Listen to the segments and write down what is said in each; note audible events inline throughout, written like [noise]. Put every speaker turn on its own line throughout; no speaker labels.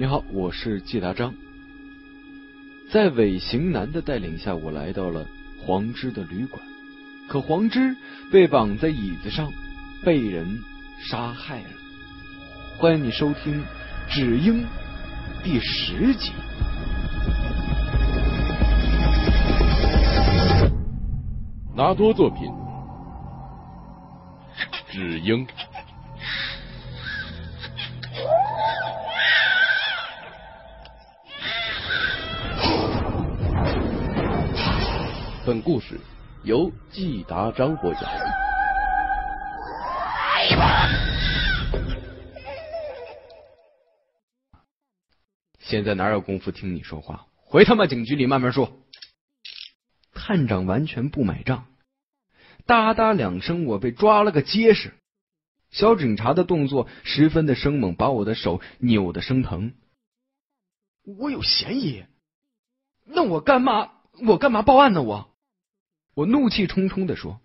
你好，我是季达章。在尾行男的带领下，我来到了黄之的旅馆。可黄之被绑在椅子上，被人杀害了。欢迎你收听《只鹰》第十集。
拿多作品，《只鹰》。本故事由季达章播讲。
现在哪有功夫听你说话？回他妈警局里慢慢说。探长完全不买账，哒哒两声，我被抓了个结实。小警察的动作十分的生猛，把我的手扭得生疼。我有嫌疑，那我干嘛？我干嘛报案呢？我。我怒气冲冲的说：“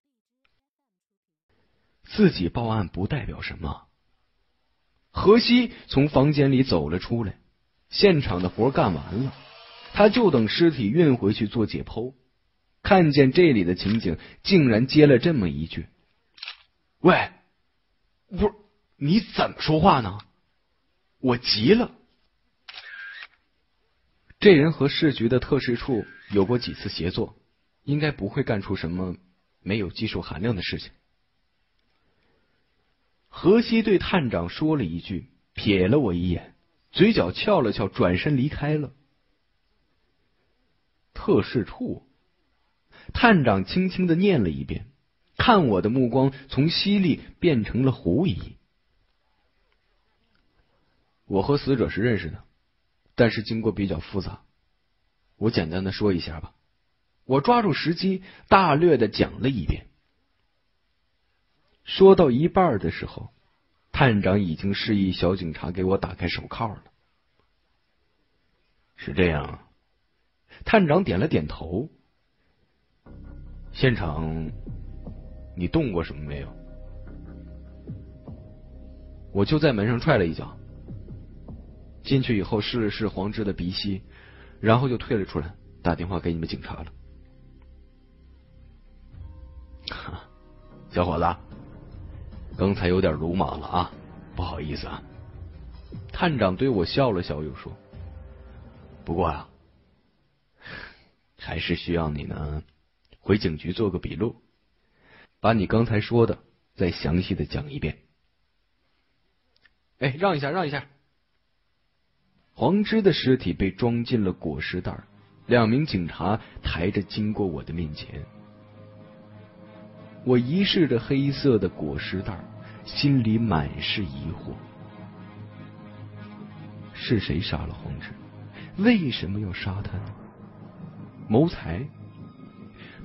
自己报案不代表什么。”何西从房间里走了出来，现场的活干完了，他就等尸体运回去做解剖。看见这里的情景，竟然接了这么一句：“喂，不是你怎么说话呢？”我急了。这人和市局的特事处有过几次协作。应该不会干出什么没有技术含量的事情。何西对探长说了一句，瞥了我一眼，嘴角翘了翘，转身离开了。特事处，探长轻轻的念了一遍，看我的目光从犀利变成了狐疑。我和死者是认识的，但是经过比较复杂，我简单的说一下吧。我抓住时机，大略的讲了一遍。说到一半的时候，探长已经示意小警察给我打开手铐了。是这样，探长点了点头。现场，你动过什么没有？我就在门上踹了一脚，进去以后试了试黄志的鼻息，然后就退了出来，打电话给你们警察了。[laughs] 小伙子，刚才有点鲁莽了啊，不好意思啊。探长对我笑了笑，又说：“不过啊，还是需要你呢，回警局做个笔录，把你刚才说的再详细的讲一遍。”哎，让一下，让一下。黄芝的尸体被装进了裹尸袋，两名警察抬着经过我的面前。我遗视着黑色的裹尸袋，心里满是疑惑：是谁杀了黄志？为什么要杀他呢？谋财？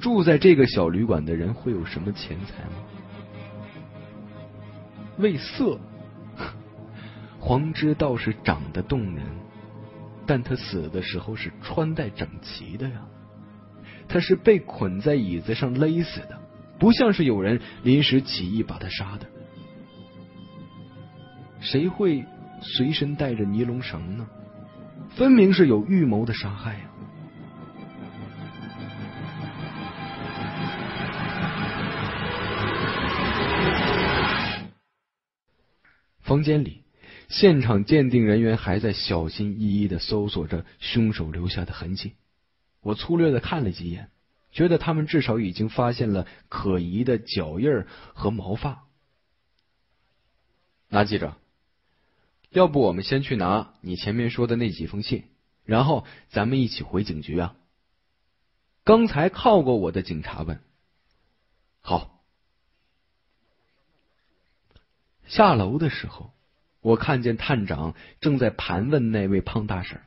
住在这个小旅馆的人会有什么钱财吗？为色？[laughs] 黄芝倒是长得动人，但他死的时候是穿戴整齐的呀，他是被捆在椅子上勒死的。不像是有人临时起意把他杀的，谁会随身带着尼龙绳呢？分明是有预谋的杀害呀！房间里，现场鉴定人员还在小心翼翼的搜索着凶手留下的痕迹。我粗略的看了几眼。觉得他们至少已经发现了可疑的脚印和毛发。那记者，要不我们先去拿你前面说的那几封信，然后咱们一起回警局啊？刚才靠过我的警察问。好。下楼的时候，我看见探长正在盘问那位胖大婶。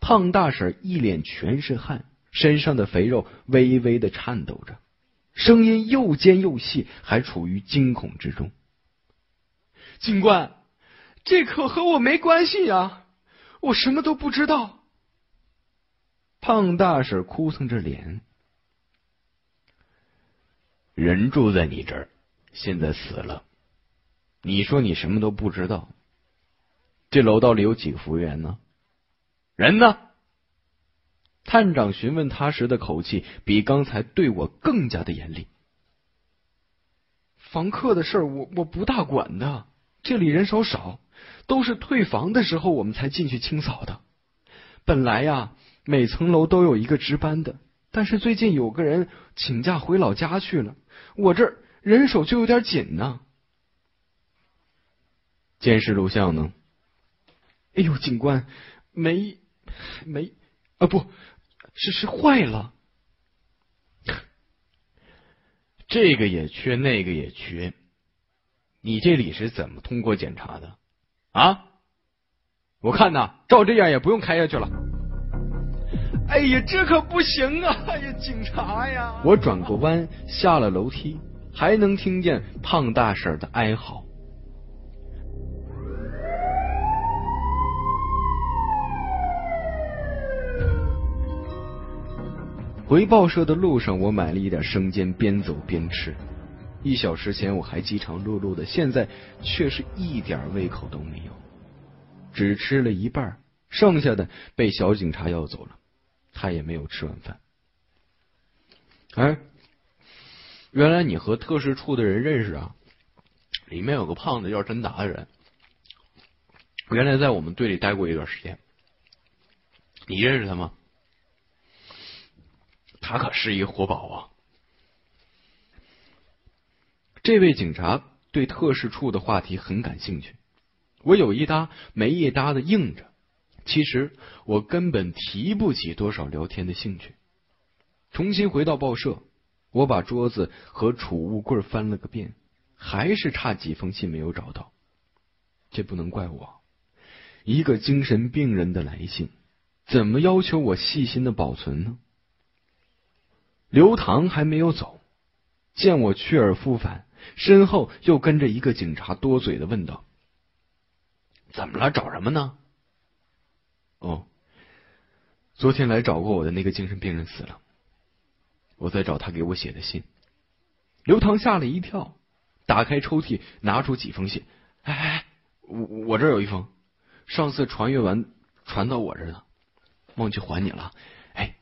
胖大婶一脸全是汗。身上的肥肉微微的颤抖着，声音又尖又细，还处于惊恐之中。警官，这可和我没关系呀，我什么都不知道。胖大婶哭丧着脸，人住在你这儿，现在死了，你说你什么都不知道，这楼道里有几个服务员呢？人呢？探长询问他时的口气比刚才对我更加的严厉。房客的事儿，我我不大管的。这里人手少，都是退房的时候我们才进去清扫的。本来呀，每层楼都有一个值班的，但是最近有个人请假回老家去了，我这儿人手就有点紧呢。监视录像呢？哎呦，警官，没没啊，不是是坏了。这个也缺，那个也缺。你这里是怎么通过检查的？啊？我看呐，照这样也不用开下去了。哎呀，这可不行啊！哎呀，警察呀！我转过弯，下了楼梯，还能听见胖大婶的哀嚎。回报社的路上，我买了一点生煎，边走边吃。一小时前我还饥肠辘辘的，现在却是一点胃口都没有，只吃了一半，剩下的被小警察要走了，他也没有吃晚饭。哎，原来你和特事处的人认识啊？里面有个胖子叫真达的人，原来在我们队里待过一段时间，你认识他吗？他可是一活宝啊！这位警察对特事处的话题很感兴趣，我有一搭没一搭的应着。其实我根本提不起多少聊天的兴趣。重新回到报社，我把桌子和储物柜翻了个遍，还是差几封信没有找到。这不能怪我，一个精神病人的来信，怎么要求我细心的保存呢？刘唐还没有走，见我去而复返，身后又跟着一个警察，多嘴的问道：“怎么了？找什么呢？”“哦，昨天来找过我的那个精神病人死了，我在找他给我写的信。”刘唐吓了一跳，打开抽屉，拿出几封信。“哎哎，我我这有一封，上次传阅完传到我这儿了，忘记还你了。哎，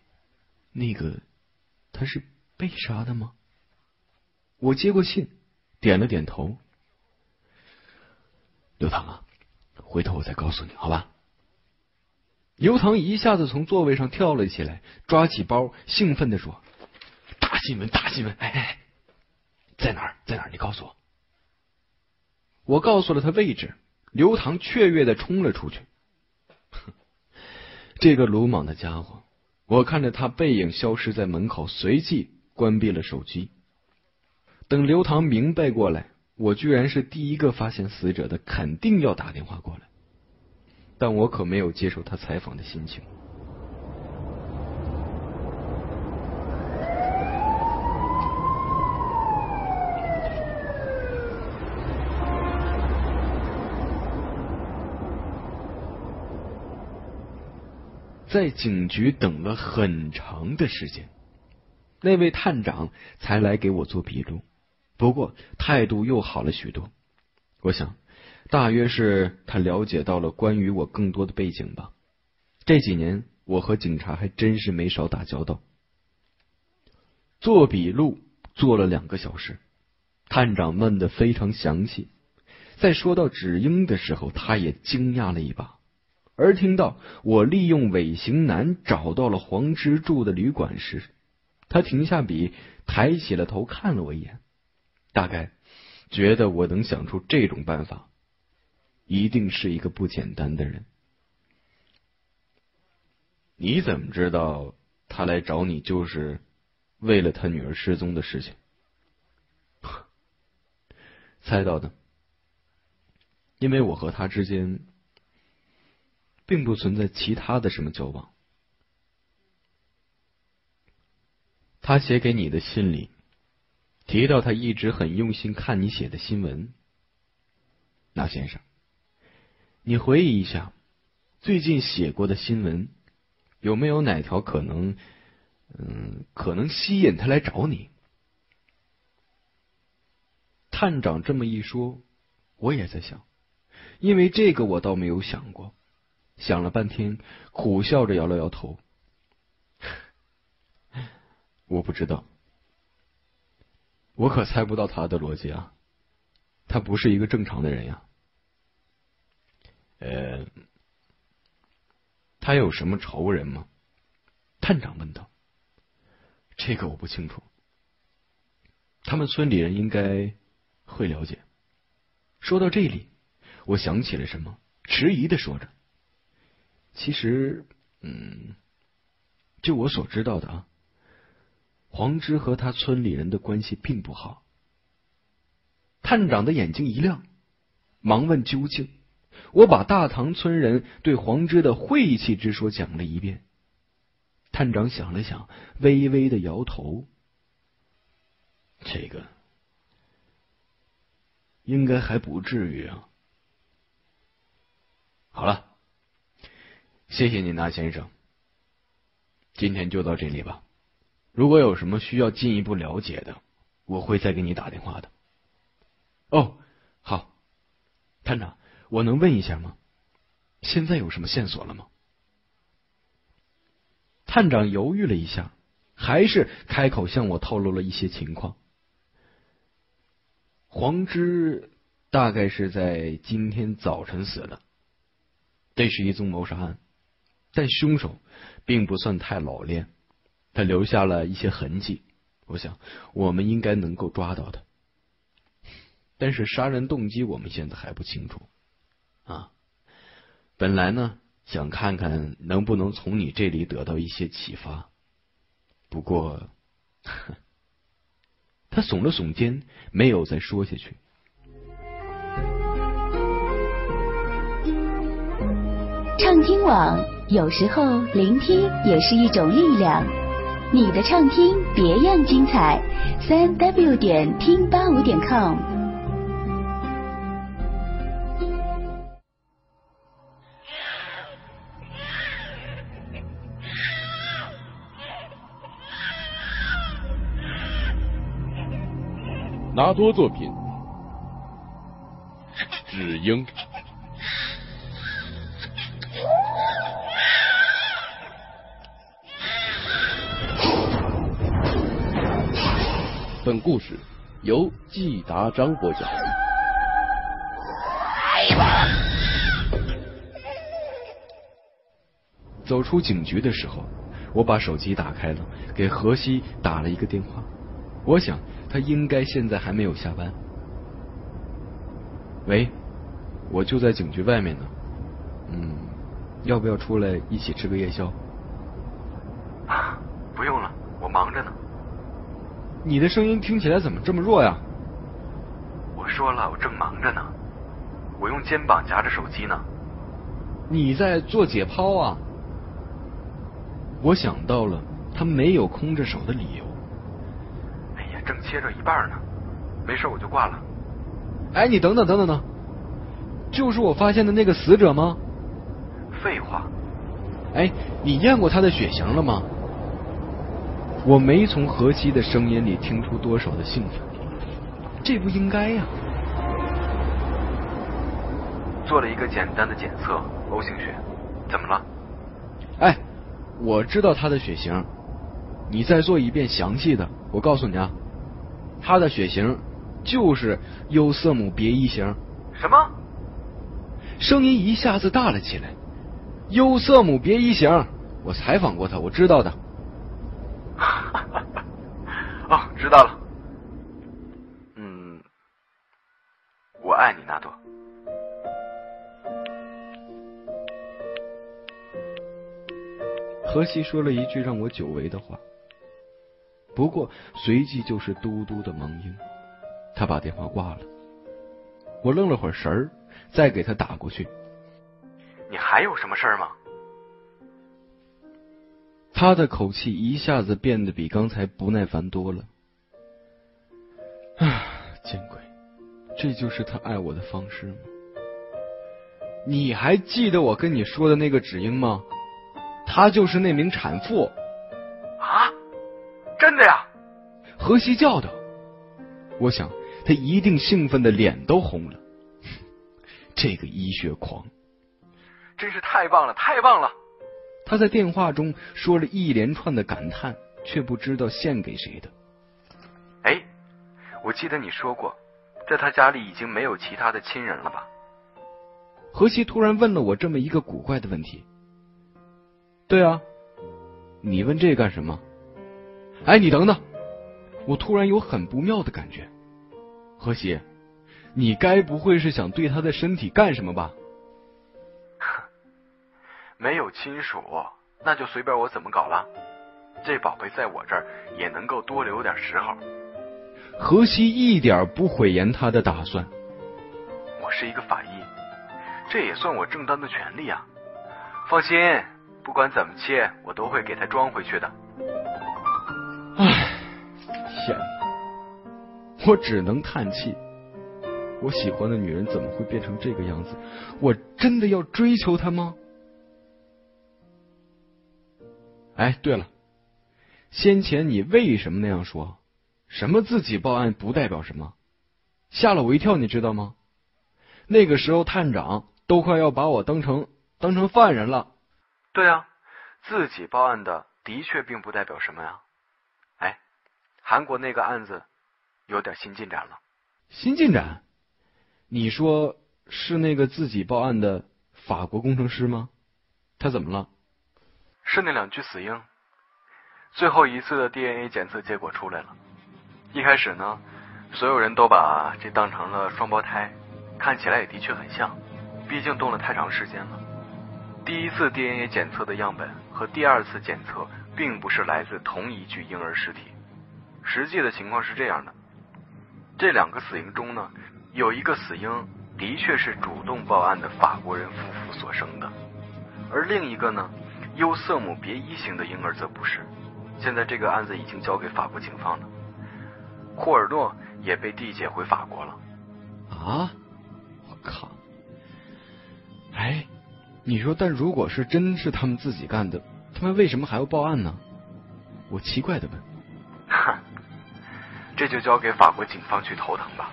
那个。”他是被杀的吗？我接过信，点了点头。刘唐啊，回头我再告诉你，好吧？刘唐一下子从座位上跳了起来，抓起包，兴奋的说：“大新闻，大新闻！哎哎，在哪儿？在哪儿？你告诉我。”我告诉了他位置，刘唐雀跃的冲了出去。哼 [laughs] 这个鲁莽的家伙！我看着他背影消失在门口，随即关闭了手机。等刘唐明白过来，我居然是第一个发现死者的，肯定要打电话过来。但我可没有接受他采访的心情。在警局等了很长的时间，那位探长才来给我做笔录，不过态度又好了许多。我想，大约是他了解到了关于我更多的背景吧。这几年我和警察还真是没少打交道。做笔录做了两个小时，探长问的非常详细，在说到芷英的时候，他也惊讶了一把。而听到我利用尾行男找到了黄之住的旅馆时，他停下笔，抬起了头看了我一眼，大概觉得我能想出这种办法，一定是一个不简单的人。你怎么知道他来找你就是为了他女儿失踪的事情？[laughs] 猜到的，因为我和他之间。并不存在其他的什么交往。他写给你的信里提到，他一直很用心看你写的新闻。那先生，你回忆一下，最近写过的新闻有没有哪条可能，嗯，可能吸引他来找你？探长这么一说，我也在想。因为这个我倒没有想过。想了半天，苦笑着摇了摇头。我不知道，我可猜不到他的逻辑啊！他不是一个正常的人呀。呃，他有什么仇人吗？探长问道。这个我不清楚。他们村里人应该会了解。说到这里，我想起了什么，迟疑的说着。其实，嗯，就我所知道的啊，黄之和他村里人的关系并不好。探长的眼睛一亮，忙问究竟。我把大唐村人对黄之的晦气之说讲了一遍。探长想了想，微微的摇头。这个应该还不至于啊。好了。谢谢您，那先生。今天就到这里吧。如果有什么需要进一步了解的，我会再给你打电话的。哦，好，探长，我能问一下吗？现在有什么线索了吗？探长犹豫了一下，还是开口向我透露了一些情况。黄之大概是在今天早晨死的，这是一宗谋杀案。但凶手并不算太老练，他留下了一些痕迹，我想我们应该能够抓到他。但是杀人动机我们现在还不清楚啊。本来呢想看看能不能从你这里得到一些启发，不过 [laughs] 他耸了耸肩，没有再说下去。
畅听网。有时候聆听也是一种力量。你的畅听别样精彩，三 w 点听八五点 com。
拿多作品，只应。本故事由季达章播讲。
走出警局的时候，我把手机打开了，给何西打了一个电话。我想他应该现在还没有下班。喂，我就在警局外面呢。嗯，要不要出来一起吃个夜宵？
啊，不用了，我忙着呢。
你的声音听起来怎么这么弱呀？
我说了，我正忙着呢，我用肩膀夹着手机呢。
你在做解剖啊？我想到了他没有空着手的理由。
哎呀，正切着一半呢，没事我就挂了。
哎，你等等等等等，就是我发现的那个死者吗？
废话。
哎，你验过他的血型了吗？我没从何西的声音里听出多少的兴奋，这不应该呀。
做了一个简单的检测，O 型血，怎么了？
哎，我知道他的血型，你再做一遍详细的。我告诉你啊，他的血型就是优色姆别一型。
什么？
声音一下子大了起来。优色姆别一型，我采访过他，我知道的。
哦，知道了。嗯，我爱你，纳多。
荷西说了一句让我久违的话，不过随即就是嘟嘟的忙音。他把电话挂了。我愣了会儿神儿，再给他打过去。
你还有什么事儿吗？
他的口气一下子变得比刚才不耐烦多了。啊，见鬼！这就是他爱我的方式吗？你还记得我跟你说的那个芷英吗？她就是那名产妇。
啊，真的呀！
何西叫道。我想他一定兴奋的脸都红了。这个医学狂，
真是太棒了，太棒了！
他在电话中说了一连串的感叹，却不知道献给谁的。
哎，我记得你说过，在他家里已经没有其他的亲人了吧？
何西突然问了我这么一个古怪的问题。对啊，你问这干什么？哎，你等等，我突然有很不妙的感觉。何西，你该不会是想对他的身体干什么吧？[laughs]
没有亲属，那就随便我怎么搞了。这宝贝在我这儿也能够多留点时候。
何西一点不讳言他的打算。
我是一个法医，这也算我正当的权利啊。放心，不管怎么切，我都会给他装回去的。
唉，天哪！我只能叹气。我喜欢的女人怎么会变成这个样子？我真的要追求她吗？哎，对了，先前你为什么那样说？什么自己报案不代表什么？吓了我一跳，你知道吗？那个时候探长都快要把我当成当成犯人了。
对啊，自己报案的的确并不代表什么呀。哎，韩国那个案子有点新进展了。
新进展？你说是那个自己报案的法国工程师吗？他怎么了？
是那两具死婴，最后一次的 DNA 检测结果出来了。一开始呢，所有人都把这当成了双胞胎，看起来也的确很像，毕竟冻了太长时间了。第一次 DNA 检测的样本和第二次检测并不是来自同一具婴儿尸体，实际的情况是这样的：这两个死婴中呢，有一个死婴的确是主动报案的法国人夫妇所生的，而另一个呢。优色姆别一型的婴儿则不是，现在这个案子已经交给法国警方了，库尔诺也被递解回法国了。
啊！我靠！哎，你说，但如果是真是他们自己干的，他们为什么还要报案呢？我奇怪的问。
哼，[laughs] 这就交给法国警方去头疼吧。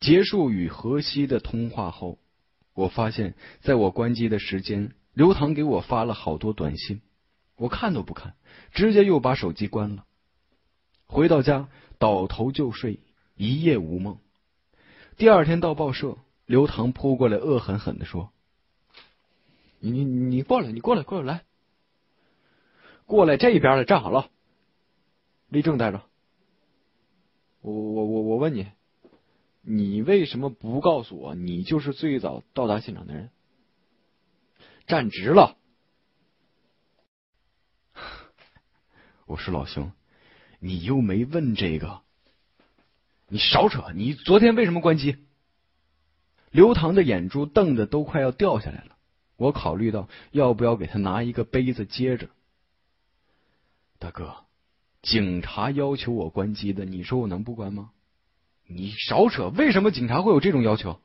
结束与荷西的通话后，我发现，在我关机的时间，刘唐给我发了好多短信，我看都不看，直接又把手机关了。回到家，倒头就睡，一夜无梦。第二天到报社，刘唐扑过来，恶狠狠的说：“你你你过来，你过来，过来来，过来这边来，站好了，立正待着。我我我我问你。”你为什么不告诉我，你就是最早到达现场的人？站直了！我说老兄，你又没问这个，你少扯！你昨天为什么关机？刘唐的眼珠瞪得都快要掉下来了。我考虑到要不要给他拿一个杯子接着。大哥，警察要求我关机的，你说我能不关吗？你少扯！为什么警察会有这种要求？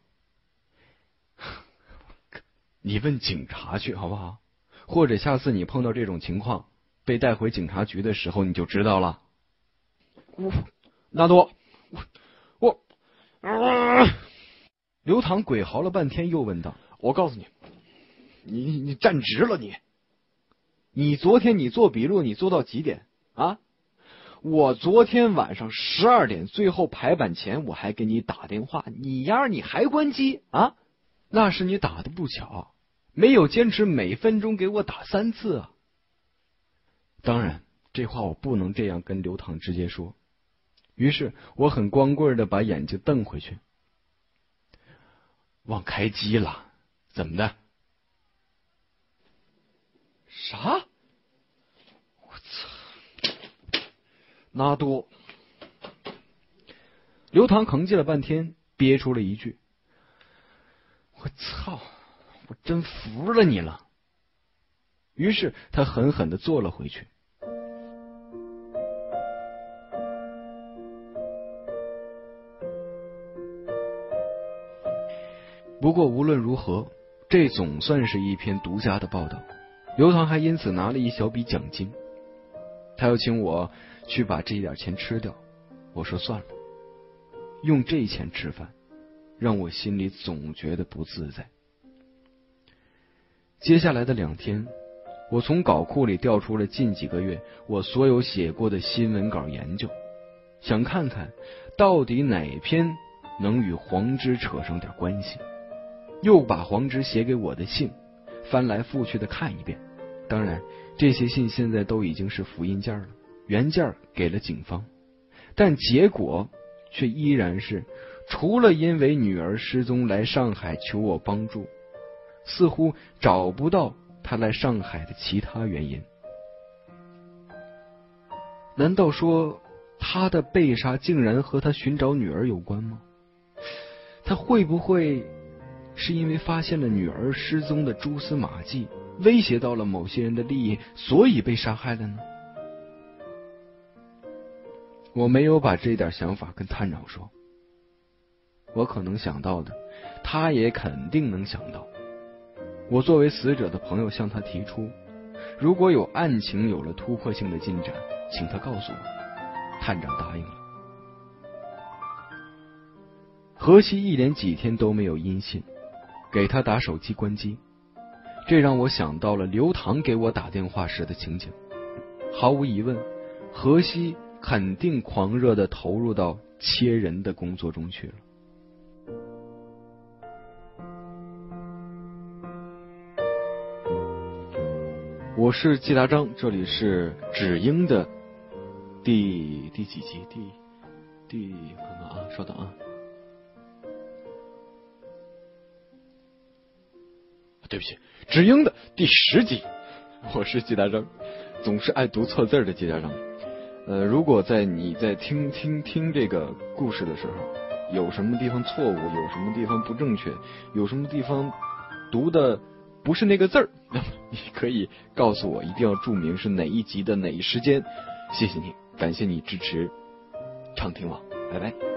[laughs] 你问警察去好不好？或者下次你碰到这种情况被带回警察局的时候，你就知道了。我纳多，我我啊刘唐鬼嚎了半天，又问道：“我告诉你，你你站直了，你你昨天你做笔录，你做到几点啊？”我昨天晚上十二点最后排版前，我还给你打电话，你丫你还关机啊？那是你打的不巧，没有坚持每分钟给我打三次啊。当然，这话我不能这样跟刘唐直接说，于是我很光棍的把眼睛瞪回去，忘开机了，怎么的？啥？我操拉多，刘唐吭叽了半天，憋出了一句：“我操，我真服了你了。”于是他狠狠的坐了回去。不过无论如何，这总算是一篇独家的报道。刘唐还因此拿了一小笔奖金。他要请我去把这点钱吃掉，我说算了，用这钱吃饭，让我心里总觉得不自在。接下来的两天，我从稿库里调出了近几个月我所有写过的新闻稿研究，想看看到底哪篇能与黄之扯上点关系。又把黄之写给我的信翻来覆去的看一遍。当然，这些信现在都已经是复印件了，原件给了警方，但结果却依然是，除了因为女儿失踪来上海求我帮助。似乎找不到他来上海的其他原因。难道说他的被杀竟然和他寻找女儿有关吗？他会不会是因为发现了女儿失踪的蛛丝马迹，威胁到了某些人的利益，所以被杀害了呢？我没有把这点想法跟探长说，我可能想到的，他也肯定能想到。我作为死者的朋友向他提出，如果有案情有了突破性的进展，请他告诉我。探长答应了。何西一连几天都没有音信，给他打手机关机，这让我想到了刘唐给我打电话时的情景。毫无疑问，何西肯定狂热的投入到切人的工作中去了。我是季达章，这里是只英的第第几集？第第看看啊，稍等啊。对不起，只英的第十集。我是季大章，总是爱读错字的季大章。呃，如果在你在听听听这个故事的时候，有什么地方错误，有什么地方不正确，有什么地方读的。不是那个字儿，那么你可以告诉我，一定要注明是哪一集的哪一时间。谢谢你，感谢你支持畅听网，拜拜。